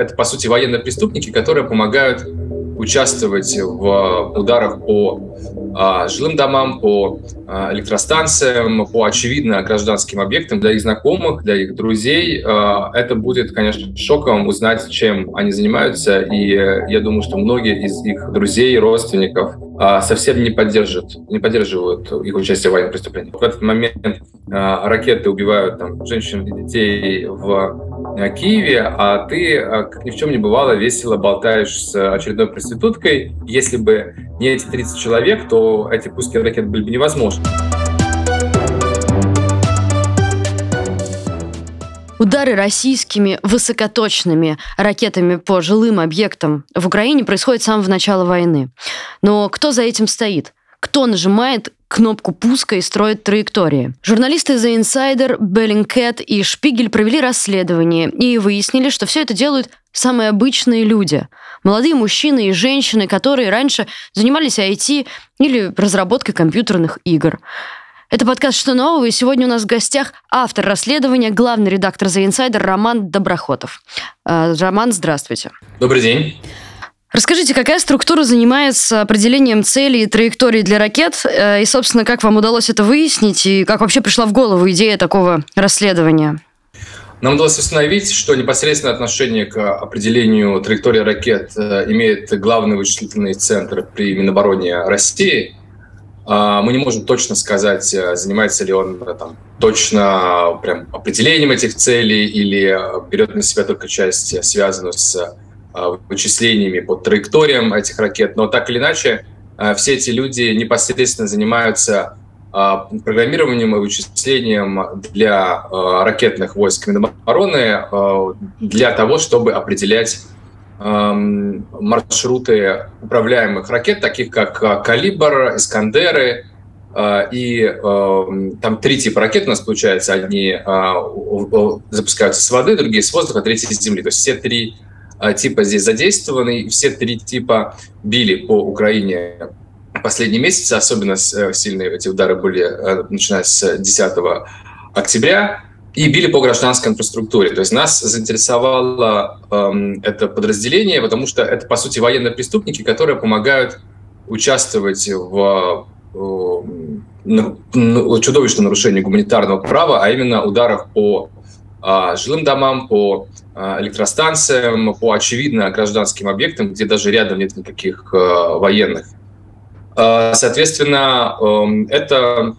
это, по сути, военные преступники, которые помогают участвовать в ударах по а, жилым домам, по а, электростанциям, по очевидно гражданским объектам для их знакомых, для их друзей. А, это будет, конечно, шоком узнать, чем они занимаются, и я думаю, что многие из их друзей, родственников а, совсем не поддерживают, не поддерживают их участие в военных преступлениях. В этот момент а, ракеты убивают там, женщин и детей в Киеве, а ты, как ни в чем не бывало, весело болтаешь с очередной проституткой. Если бы не эти 30 человек, то эти пуски ракет были бы невозможны. Удары российскими высокоточными ракетами по жилым объектам в Украине происходят с самого начала войны. Но кто за этим стоит? Кто нажимает кнопку пуска и строит траектории. Журналисты The Insider, Bellingcat и Шпигель провели расследование и выяснили, что все это делают самые обычные люди. Молодые мужчины и женщины, которые раньше занимались IT или разработкой компьютерных игр. Это подкаст «Что нового?» и сегодня у нас в гостях автор расследования, главный редактор The Insider Роман Доброхотов. Э, Роман, здравствуйте. Добрый день. Расскажите, какая структура занимается определением целей и траекторий для ракет? Э, и, собственно, как вам удалось это выяснить? И как вообще пришла в голову идея такого расследования? Нам удалось установить, что непосредственное отношение к определению траектории ракет э, имеет главный вычислительный центр при Минобороне России – а, мы не можем точно сказать, э, занимается ли он там, точно прям определением этих целей или берет на себя только часть, связанную с вычислениями по траекториям этих ракет. Но так или иначе, все эти люди непосредственно занимаются программированием и вычислением для ракетных войск Минобороны для того, чтобы определять маршруты управляемых ракет, таких как «Калибр», «Искандеры», и там три типа ракет у нас получается. Одни запускаются с воды, другие с воздуха, третьи с земли. То есть все три типа здесь задействованы, все три типа били по Украине последние месяцы. Особенно сильные эти удары были, начиная с 10 октября и били по гражданской инфраструктуре. То есть нас заинтересовало эм, это подразделение, потому что это, по сути, военные преступники, которые помогают участвовать в э, чудовищном нарушении гуманитарного права, а именно ударах по э, жилым домам, по э, электростанциям, по очевидно гражданским объектам, где даже рядом нет никаких э, военных. Соответственно, э, это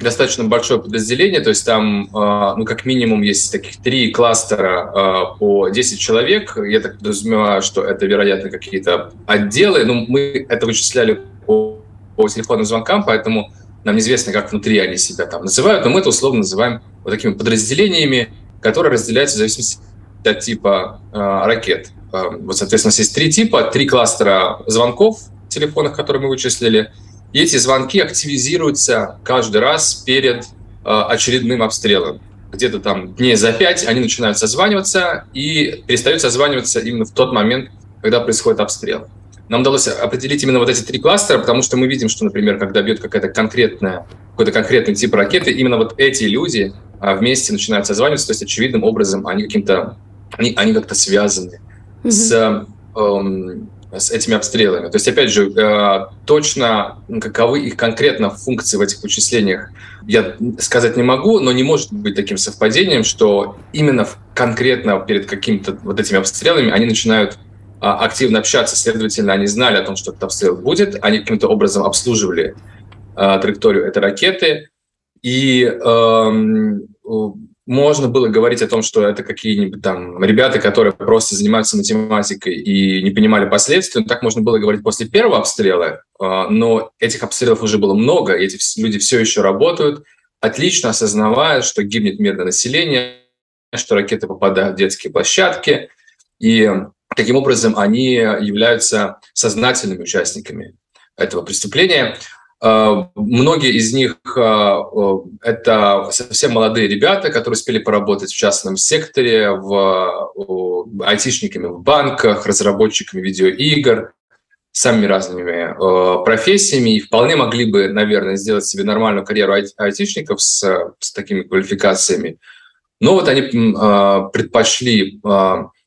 достаточно большое подразделение, то есть там, а, ну, как минимум, есть таких три кластера а, по 10 человек. Я так подразумеваю, что это, вероятно, какие-то отделы. Ну, мы это вычисляли по, по телефонным звонкам, поэтому нам неизвестно, как внутри они себя там называют, но мы это условно называем вот такими подразделениями, которые разделяются в зависимости от типа э, ракет. Э, вот, соответственно, есть три типа, три кластера звонков телефонных, которые мы вычислили – и эти звонки активизируются каждый раз перед э, очередным обстрелом. Где-то там дней за пять они начинают созваниваться и перестают созваниваться именно в тот момент, когда происходит обстрел. Нам удалось определить именно вот эти три кластера, потому что мы видим, что, например, когда бьет какая-то конкретная, какой-то конкретный тип ракеты, именно вот эти люди вместе начинают созваниваться, то есть очевидным образом они каким-то, они, они как-то связаны mm-hmm. с эм, с этими обстрелами. То есть, опять же, э, точно каковы их конкретно функции в этих вычислениях, я сказать не могу, но не может быть таким совпадением, что именно конкретно перед какими-то вот этими обстрелами они начинают а, активно общаться, следовательно, они знали о том, что этот обстрел будет, они каким-то образом обслуживали а, траекторию этой ракеты, и эм, можно было говорить о том, что это какие-нибудь там ребята, которые просто занимаются математикой и не понимали последствий. Так можно было говорить после первого обстрела, а, но этих обстрелов уже было много, и эти люди все еще работают, отлично осознавая, что гибнет мирное население, что ракеты попадают в детские площадки, и таким образом они являются сознательными участниками этого преступления. А, многие из них а, это совсем молодые ребята, которые успели поработать в частном секторе, в айтишниками в банках, разработчиками видеоигр, самыми разными профессиями и вполне могли бы, наверное, сделать себе нормальную карьеру айтишников с, с такими квалификациями. Но вот они а, предпочли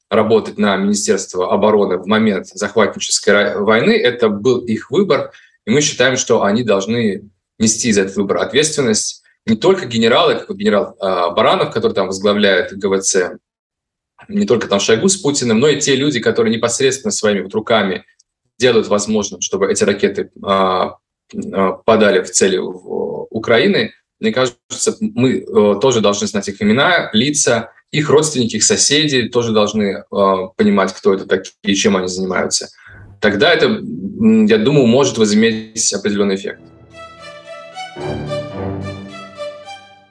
работать на Министерство обороны в момент захватнической войны. Это был их выбор, и мы считаем, что они должны нести за этот выбор ответственность. Не только генералы, как генерал э, Баранов, который там возглавляет ГВЦ, не только там Шойгу с Путиным, но и те люди, которые непосредственно своими вот руками делают возможным, чтобы эти ракеты э, подали в цели Украины. Мне кажется, мы э, тоже должны знать их имена, лица, их родственники, их соседи тоже должны понимать, кто это такие и чем они занимаются. Тогда это, я думаю, может возыметь определенный эффект.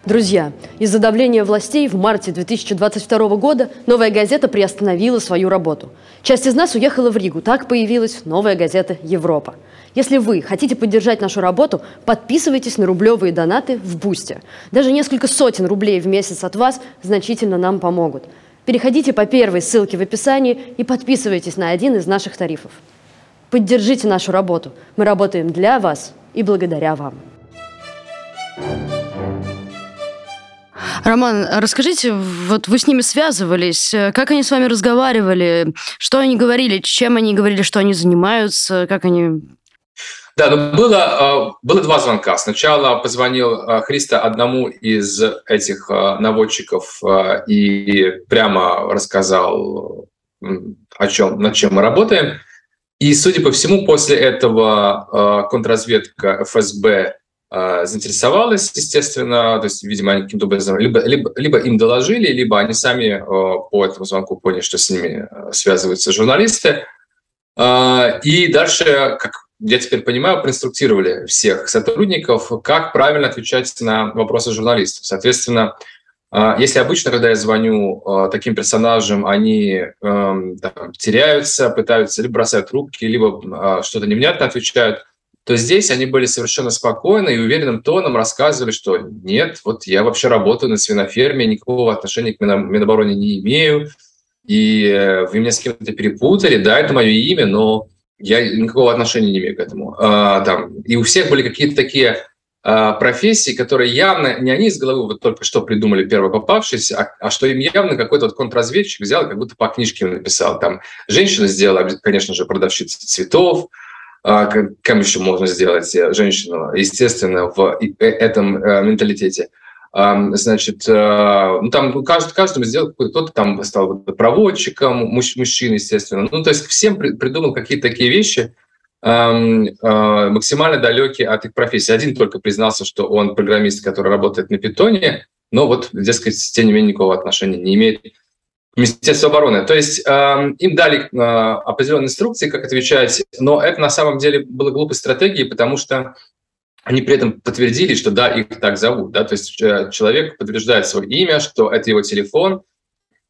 Друзья, из-за давления властей в марте 2022 года «Новая газета» приостановила свою работу. Часть из нас уехала в Ригу. Так появилась «Новая газета Европа». Если вы хотите поддержать нашу работу, подписывайтесь на рублевые донаты в Бусте. Даже несколько сотен рублей в месяц от вас значительно нам помогут. Переходите по первой ссылке в описании и подписывайтесь на один из наших тарифов. Поддержите нашу работу. Мы работаем для вас и благодаря вам. Роман, расскажите, вот вы с ними связывались, как они с вами разговаривали, что они говорили, чем они говорили, что они занимаются, как они... Да, ну было, а, было два звонка. Сначала позвонил а, Христа одному из этих а, наводчиков и прямо рассказал, о чем, над чем мы работаем. И, судя по всему, после этого контрразведка ФСБ а, заинтересовалась, естественно, то есть, видимо, они каким-то образом либо, либо, либо им доложили, либо они сами а, по этому звонку поняли, что с ними связываются журналисты. И дальше, как я теперь понимаю, проинструктировали всех сотрудников, как правильно отвечать на вопросы журналистов. Соответственно, если обычно, когда я звоню таким персонажам, они там, теряются, пытаются либо бросать трубки, либо что-то невнятно отвечают, то здесь они были совершенно спокойны и уверенным тоном рассказывали, что нет, вот я вообще работаю на свиноферме, никакого отношения к Минобороне не имею, и э, вы меня с кем-то перепутали, да, это мое имя, но я никакого отношения не имею к этому. А, там, и у всех были какие-то такие а, профессии, которые явно не они из головы вот только что придумали первый попавшийся, а, а что им явно какой-то вот контрразведчик взял, как будто по книжке написал. Там женщина сделала, конечно же, продавщица цветов, а кем еще можно сделать э, женщину, естественно, в э, этом э, менталитете. Значит, ну там каждый, каждому сделал, кто-то там стал проводчиком, муж, мужчина, естественно. Ну, то есть всем придумал какие-то такие вещи, максимально далекие от их профессии. Один только признался, что он программист, который работает на питоне, но вот, дескать, тем не менее, никакого отношения не имеет Министерство обороны. То есть э, им дали э, определенные инструкции, как отвечать, но это на самом деле было глупой стратегией, потому что они при этом подтвердили, что да, их так зовут. Да? То есть э, человек подтверждает свое имя, что это его телефон.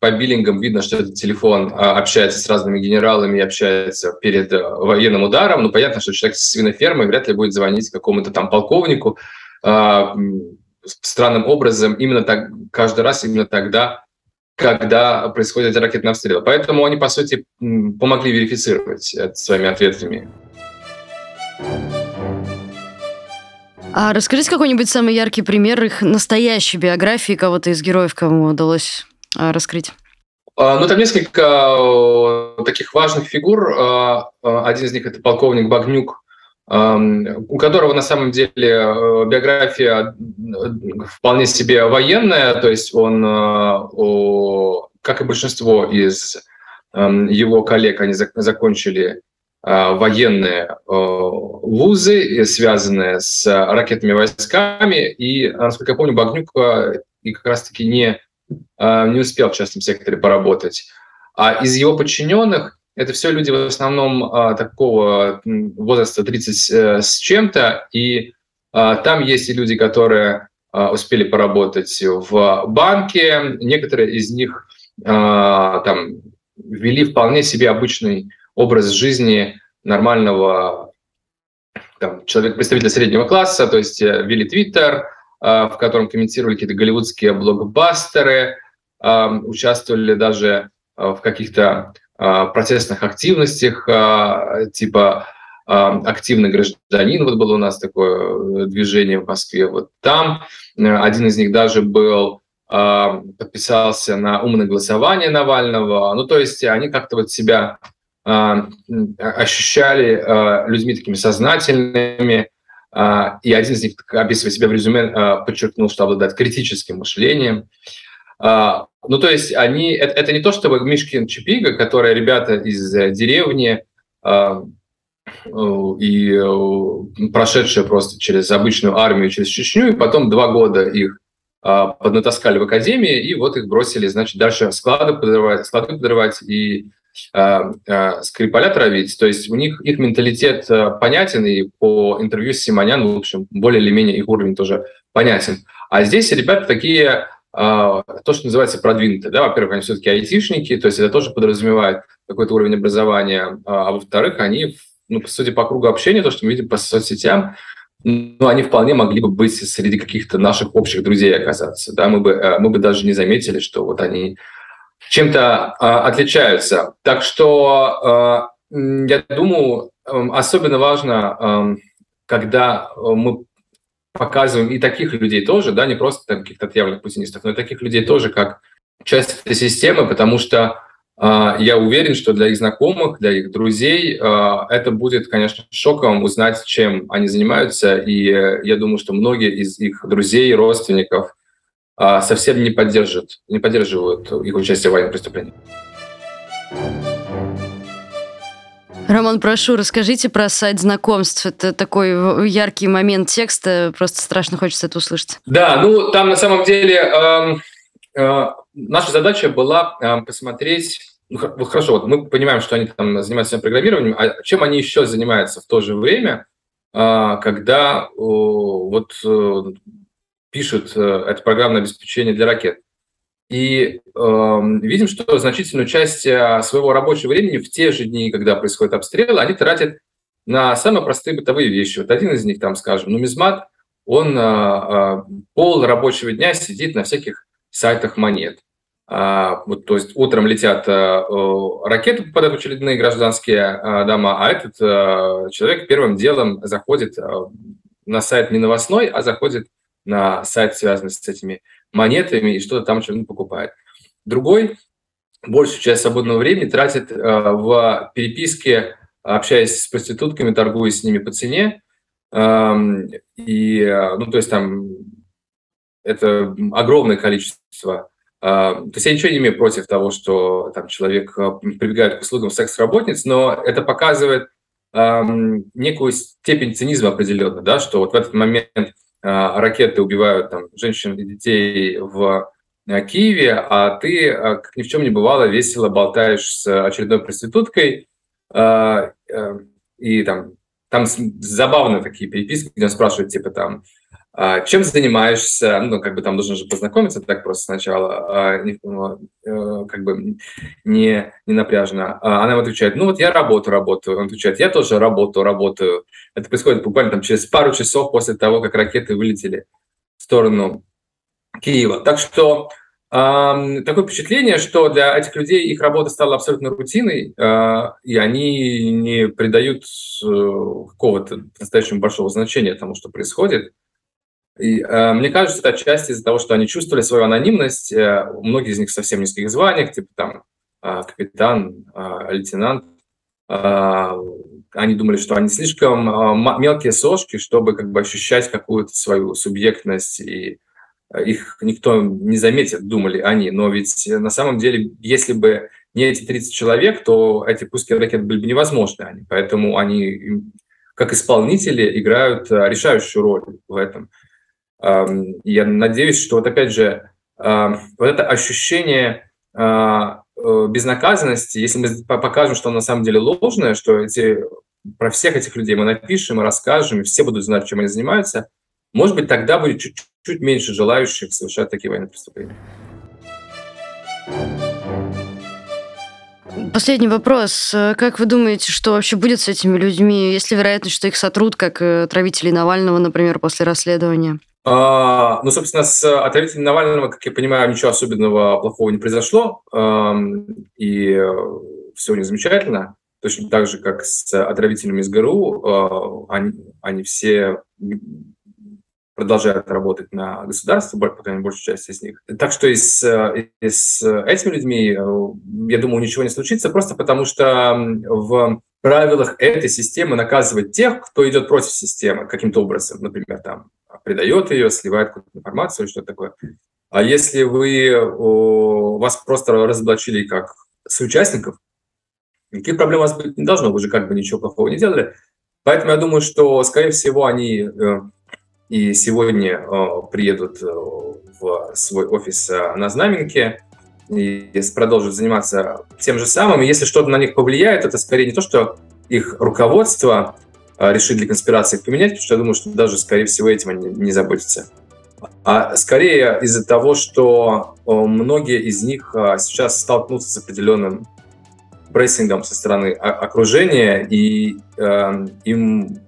По биллингам видно, что этот телефон э, общается с разными генералами общается перед э, военным ударом. Ну, понятно, что человек с свинофермой вряд ли будет звонить какому-то там полковнику. Э, странным образом именно так каждый раз именно тогда когда происходят ракетные обстрелы. Поэтому они, по сути, помогли верифицировать это своими ответами. А расскажите какой-нибудь самый яркий пример их настоящей биографии кого-то из героев, кому удалось а, раскрыть. А, ну, там несколько э, таких важных фигур. А, один из них это полковник Багнюк, у которого на самом деле э, биография э, вполне себе военная, то есть он, э, как и большинство из его коллег, они закончили военные вузы, связанные с ракетными войсками, и, насколько я помню, Багнюк и как раз-таки не, не успел в частном секторе поработать. А из его подчиненных это все люди в основном а, такого возраста 30 э, с чем-то, и а, там есть и люди, которые а, успели поработать в банке, некоторые из них а, там ввели вполне себе обычный образ жизни нормального там, человека, представителя среднего класса, то есть э, ввели Твиттер, а, в котором комментировали какие-то голливудские блокбастеры, а, участвовали даже а, в каких-то а, протестных активностях, а, типа а, активный гражданин, вот было у нас такое э, движение в Москве, вот там один из них даже был подписался на умное голосование Навального. Ну, то есть они как-то вот себя ощущали людьми такими сознательными, и один из них, описывая себя в резюме, подчеркнул, что обладает критическим мышлением. Ну, то есть они, это, это не то, чтобы Мишкин Чипига, которые ребята из деревни, и прошедшие просто через обычную армию, через Чечню, и потом два года их поднатаскали в академии, и вот их бросили, значит, дальше склады подрывать, склады подрывать и э, э, Скрипаля травить. То есть у них их менталитет понятен, и по интервью с Симонян, в общем, более или менее их уровень тоже понятен. А здесь ребята такие, то, что называется продвинутые. Да? Во-первых, они все-таки айтишники, то есть это тоже подразумевает какой-то уровень образования. А во-вторых, они ну, судя по кругу общения, то, что мы видим по соцсетям, ну, они вполне могли бы быть среди каких-то наших общих друзей оказаться. Да? Мы, бы, э, мы бы даже не заметили, что вот они чем-то э, отличаются. Так что э, я думаю, э, особенно важно, э, когда мы показываем и таких людей тоже, да, не просто каких-то отъявленных путинистов, но и таких людей тоже как часть этой системы, потому что а, я уверен, что для их знакомых, для их друзей а, это будет, конечно, шоком узнать, чем они занимаются. И я думаю, что многие из их друзей, родственников а, совсем не поддерживают, не поддерживают их участие в военных преступлениях. Роман, прошу, расскажите про сайт знакомств. Это такой яркий момент текста, просто страшно хочется это услышать. Да, ну там на самом деле э, э, наша задача была э, посмотреть ну, хорошо, вот мы понимаем, что они там занимаются программированием, а чем они еще занимаются в то же время, а, когда вот э, пишут э, это программное обеспечение для ракет? И э, видим, что значительную часть э, своего рабочего времени в те же дни, когда происходят обстрелы, они тратят на самые простые бытовые вещи. Вот один из них, там, скажем, нумизмат, он э, пол рабочего дня сидит на всяких сайтах монет. А, вот, то есть утром летят э, ракеты, попадают в очередные гражданские э, дома, а этот э, человек первым делом заходит на сайт не новостной, а заходит на сайт, связанный с этими монетами, и что-то там что-нибудь покупает. Другой большую часть свободного времени тратит в переписке, общаясь с проститутками, торгуя с ними по цене. Эм, и, ну, то есть там это огромное количество а, то есть я ничего не имею против того, что там человек а, прибегает к услугам секс-работниц, но это показывает эм, некую степень цинизма определенно, да, что вот в этот момент э, ракеты убивают там, женщин и детей в э, Киеве, а ты, э, как ни в чем не бывало, весело болтаешь с очередной проституткой, э, э, и там, там забавные такие переписки, где он спрашивает, типа там, чем занимаешься? Ну, как бы там должен же познакомиться так просто сначала, а, ну, э, как бы не, не напряжно. А она отвечает, ну вот я работаю, работаю. Он отвечает, я тоже работаю, работаю. Это происходит буквально там через пару часов после того, как ракеты вылетели в сторону Киева. Так что такое впечатление, что для этих людей их работа стала абсолютно рутиной, и они не придают э, какого-то настоящего большого значения тому, что происходит. И, э, мне кажется, это отчасти из-за того, что они чувствовали свою анонимность. Э, многие из них совсем низких званиях, типа там э, капитан, э, лейтенант. Э, они думали, что они слишком э, мелкие сошки, чтобы как бы ощущать какую-то свою субъектность, и э, их никто не заметит, думали они. Но ведь на самом деле, если бы не эти 30 человек, то эти пуски ракет были бы невозможны. Они. Поэтому они, как исполнители, играют э, решающую роль в этом. Я надеюсь, что вот опять же вот это ощущение а, э, безнаказанности, если мы покажем, что на самом деле ложное, что эти, про всех этих людей мы напишем расскажем, и все будут знать, чем они занимаются, может быть, тогда будет чуть-чуть меньше желающих совершать такие военные преступления. Последний вопрос. Как вы думаете, что вообще будет с этими людьми? Есть ли вероятность, что их сотрут, как э, травителей Навального, например, после расследования? А, ну, собственно, с отравителем Навального, как я понимаю, ничего особенного плохого не произошло, и э, все у них замечательно. Точно так же, как с отравителями из ГРУ, э, они, они все продолжают работать на государство, по крайней мере, большая часть из них. Так что и с, и с этими людьми, я думаю, ничего не случится, просто потому что в правилах этой системы наказывать тех, кто идет против системы каким-то образом, например, там предает ее, сливает какую-то информацию или что-то такое. А если вы, вас просто разоблачили как соучастников, никаких проблем у вас быть не должно, вы же как бы ничего плохого не делали. Поэтому я думаю, что, скорее всего, они э, и сегодня э, приедут э, в свой офис на Знаменке и продолжат заниматься тем же самым. И если что-то на них повлияет, это скорее не то, что их руководство решит для конспирации поменять, потому что я думаю, что даже, скорее всего, этим они не заботятся. А скорее из-за того, что многие из них сейчас столкнутся с определенным прессингом со стороны окружения, и э, им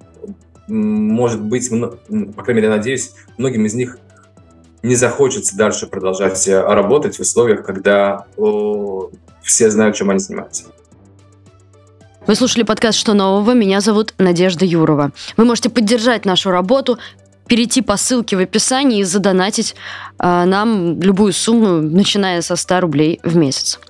может быть, по крайней мере, надеюсь, многим из них не захочется дальше продолжать э, работать в условиях, когда о, все знают, чем они занимаются. Вы слушали подкаст «Что нового?». Меня зовут Надежда Юрова. Вы можете поддержать нашу работу, перейти по ссылке в описании и задонатить э, нам любую сумму, начиная со 100 рублей в месяц.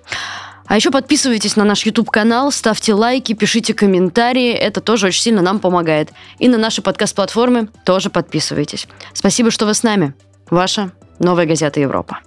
А еще подписывайтесь на наш YouTube-канал, ставьте лайки, пишите комментарии. Это тоже очень сильно нам помогает. И на наши подкаст-платформы тоже подписывайтесь. Спасибо, что вы с нами. Ваша Новая газета Европа.